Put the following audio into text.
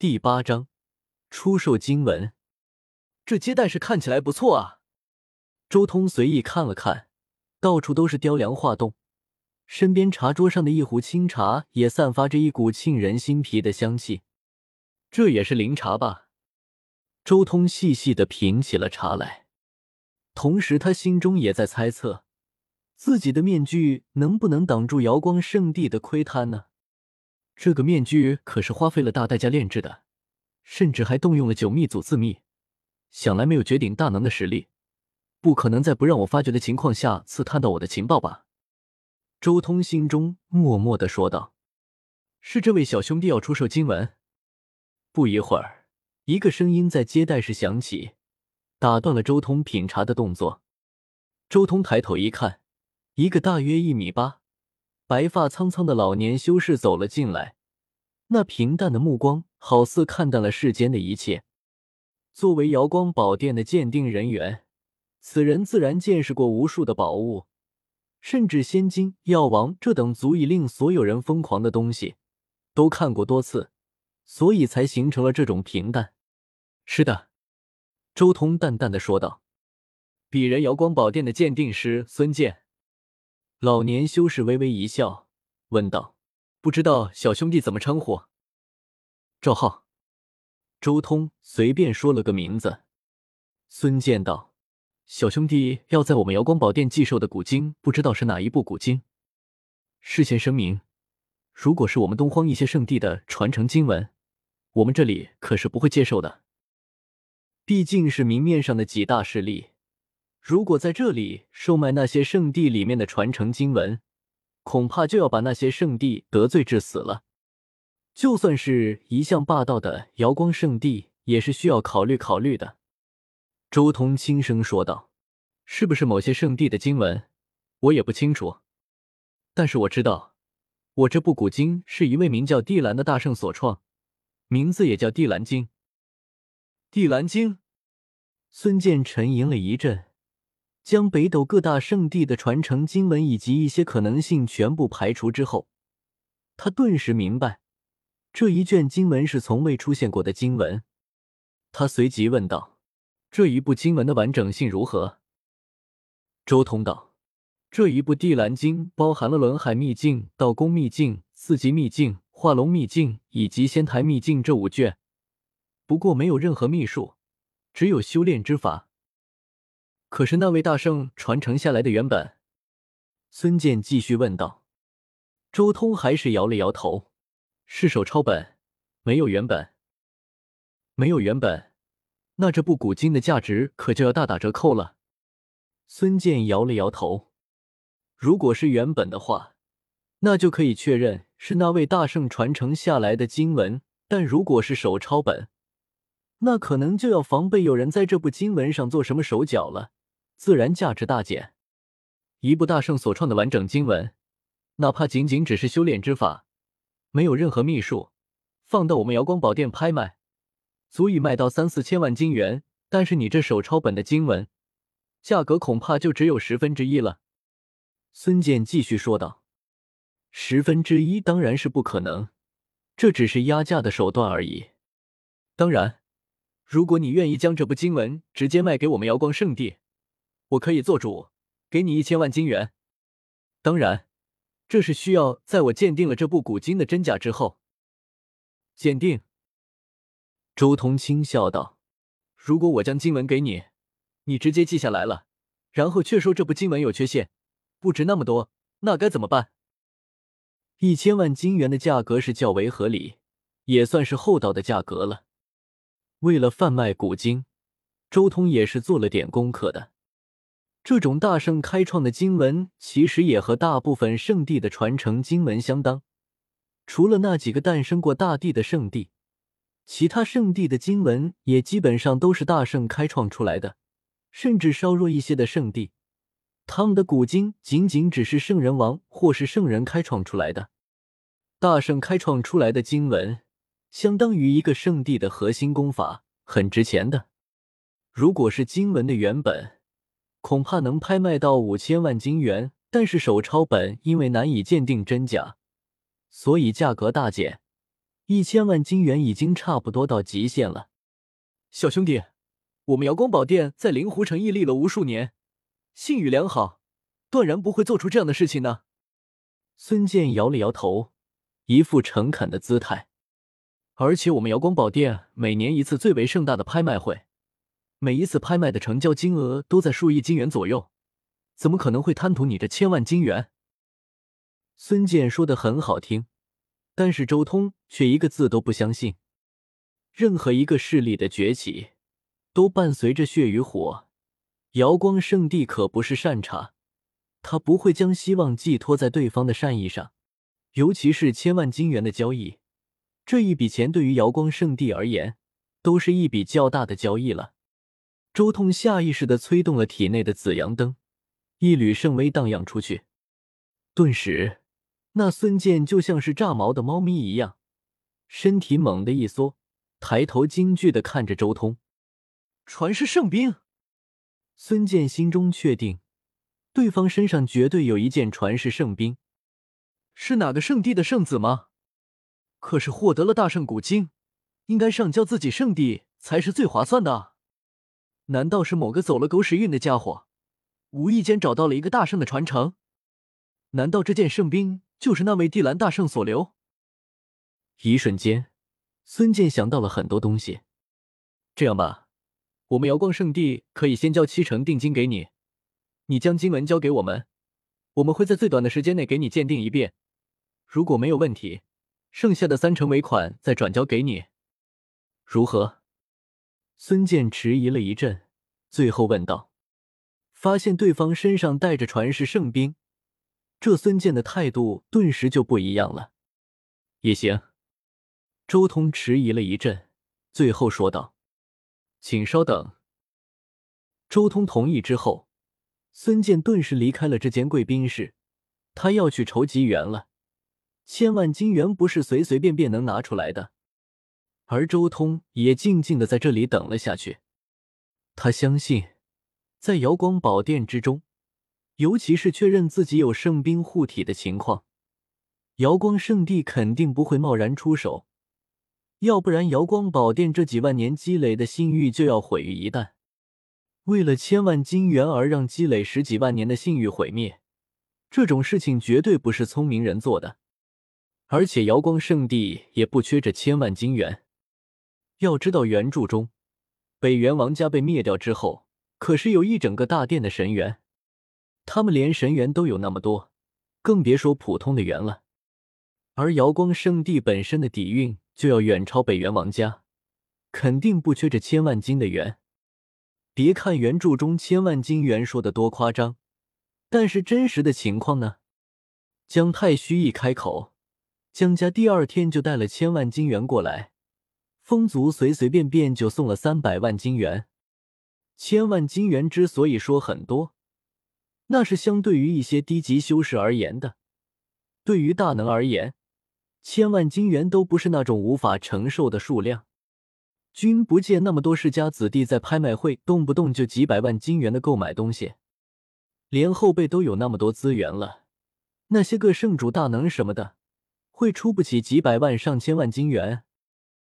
第八章出售经文。这接待室看起来不错啊！周通随意看了看，到处都是雕梁画栋，身边茶桌上的一壶清茶也散发着一股沁人心脾的香气。这也是灵茶吧？周通细细的品起了茶来，同时他心中也在猜测，自己的面具能不能挡住瑶光圣地的窥探呢？这个面具可是花费了大代价炼制的，甚至还动用了九秘祖字秘，想来没有绝顶大能的实力，不可能在不让我发觉的情况下刺探到我的情报吧？周通心中默默的说道：“是这位小兄弟要出售经文。”不一会儿，一个声音在接待室响起，打断了周通品茶的动作。周通抬头一看，一个大约一米八。白发苍苍的老年修士走了进来，那平淡的目光好似看淡了世间的一切。作为瑶光宝殿的鉴定人员，此人自然见识过无数的宝物，甚至仙金、药王这等足以令所有人疯狂的东西，都看过多次，所以才形成了这种平淡。是的，周通淡淡的说道：“鄙人瑶光宝殿的鉴定师孙健。”老年修士微微一笑，问道：“不知道小兄弟怎么称呼？”赵浩。周通随便说了个名字。孙健道：“小兄弟要在我们瑶光宝殿寄售的古经，不知道是哪一部古经？事先声明，如果是我们东荒一些圣地的传承经文，我们这里可是不会接受的。毕竟是明面上的几大势力。”如果在这里售卖那些圣地里面的传承经文，恐怕就要把那些圣地得罪致死了。就算是一向霸道的瑶光圣地，也是需要考虑考虑的。周通轻声说道：“是不是某些圣地的经文，我也不清楚。但是我知道，我这部古经是一位名叫地兰的大圣所创，名字也叫《地兰经》。地兰经。”孙健沉吟了一阵。将北斗各大圣地的传承经文以及一些可能性全部排除之后，他顿时明白，这一卷经文是从未出现过的经文。他随即问道：“这一部经文的完整性如何？”周通道：“这一部《地蓝经》包含了轮海秘境、道宫秘境、四级秘境、化龙秘境以及仙台秘境这五卷，不过没有任何秘术，只有修炼之法。”可是那位大圣传承下来的原本，孙健继续问道。周通还是摇了摇头，是手抄本，没有原本。没有原本，那这部古经的价值可就要大打折扣了。孙健摇了摇头，如果是原本的话，那就可以确认是那位大圣传承下来的经文；但如果是手抄本，那可能就要防备有人在这部经文上做什么手脚了。自然价值大减。一部大圣所创的完整经文，哪怕仅仅只是修炼之法，没有任何秘术，放到我们瑶光宝殿拍卖，足以卖到三四千万金元。但是你这手抄本的经文，价格恐怕就只有十分之一了。孙健继续说道：“十分之一当然是不可能，这只是压价的手段而已。当然，如果你愿意将这部经文直接卖给我们瑶光圣地。”我可以做主，给你一千万金元。当然，这是需要在我鉴定了这部古经的真假之后。鉴定。周通轻笑道：“如果我将经文给你，你直接记下来了，然后却说这部经文有缺陷，不值那么多，那该怎么办？”一千万金元的价格是较为合理，也算是厚道的价格了。为了贩卖古经，周通也是做了点功课的。这种大圣开创的经文，其实也和大部分圣地的传承经文相当。除了那几个诞生过大地的圣地，其他圣地的经文也基本上都是大圣开创出来的。甚至稍弱一些的圣地，他们的古经仅仅只是圣人王或是圣人开创出来的。大圣开创出来的经文，相当于一个圣地的核心功法，很值钱的。如果是经文的原本。恐怕能拍卖到五千万金元，但是手抄本因为难以鉴定真假，所以价格大减。一千万金元已经差不多到极限了。小兄弟，我们瑶光宝殿在灵狐城屹立了无数年，信誉良好，断然不会做出这样的事情呢。孙健摇了摇头，一副诚恳的姿态。而且我们瑶光宝殿每年一次最为盛大的拍卖会，每一次拍卖的成交金额都在数亿金元左右，怎么可能会贪图你这千万金元？孙健说的很好听，但是周通却一个字都不相信。任何一个势力的崛起，都伴随着血与火。瑶光圣地可不是善茬，他不会将希望寄托在对方的善意上，尤其是千万金元的交易，这一笔钱对于瑶光圣地而言，都是一笔较大的交易了。周通下意识的催动了体内的紫阳灯，一缕圣威荡漾出去，顿时，那孙健就像是炸毛的猫咪一样，身体猛地一缩。抬头惊惧的看着周通，传世圣兵。孙健心中确定，对方身上绝对有一件传世圣兵，是哪个圣地的圣子吗？可是获得了大圣古经，应该上交自己圣地才是最划算的。难道是某个走了狗屎运的家伙，无意间找到了一个大圣的传承？难道这件圣兵就是那位地蓝大圣所留？一瞬间。孙健想到了很多东西，这样吧，我们瑶光圣地可以先交七成定金给你，你将经文交给我们，我们会在最短的时间内给你鉴定一遍，如果没有问题，剩下的三成尾款再转交给你，如何？孙健迟疑了一阵，最后问道。发现对方身上带着传世圣兵，这孙健的态度顿时就不一样了。也行。周通迟疑了一阵，最后说道：“请稍等。”周通同意之后，孙健顿时离开了这间贵宾室。他要去筹集元了，千万金元不是随随便便能拿出来的。而周通也静静的在这里等了下去。他相信，在瑶光宝殿之中，尤其是确认自己有圣兵护体的情况，瑶光圣地肯定不会贸然出手。要不然，瑶光宝殿这几万年积累的信誉就要毁于一旦。为了千万金元而让积累十几万年的信誉毁灭，这种事情绝对不是聪明人做的。而且，瑶光圣地也不缺这千万金元。要知道，原著中北元王家被灭掉之后，可是有一整个大殿的神元，他们连神元都有那么多，更别说普通的元了。而瑶光圣地本身的底蕴。就要远超北元王家，肯定不缺这千万金的元。别看原著中千万金元说的多夸张，但是真实的情况呢？江太虚一开口，江家第二天就带了千万金元过来，风族随随便便就送了三百万金元。千万金元之所以说很多，那是相对于一些低级修士而言的，对于大能而言。千万金元都不是那种无法承受的数量，君不见那么多世家子弟在拍卖会动不动就几百万金元的购买东西，连后辈都有那么多资源了，那些个圣主大能什么的，会出不起几百万上千万金元？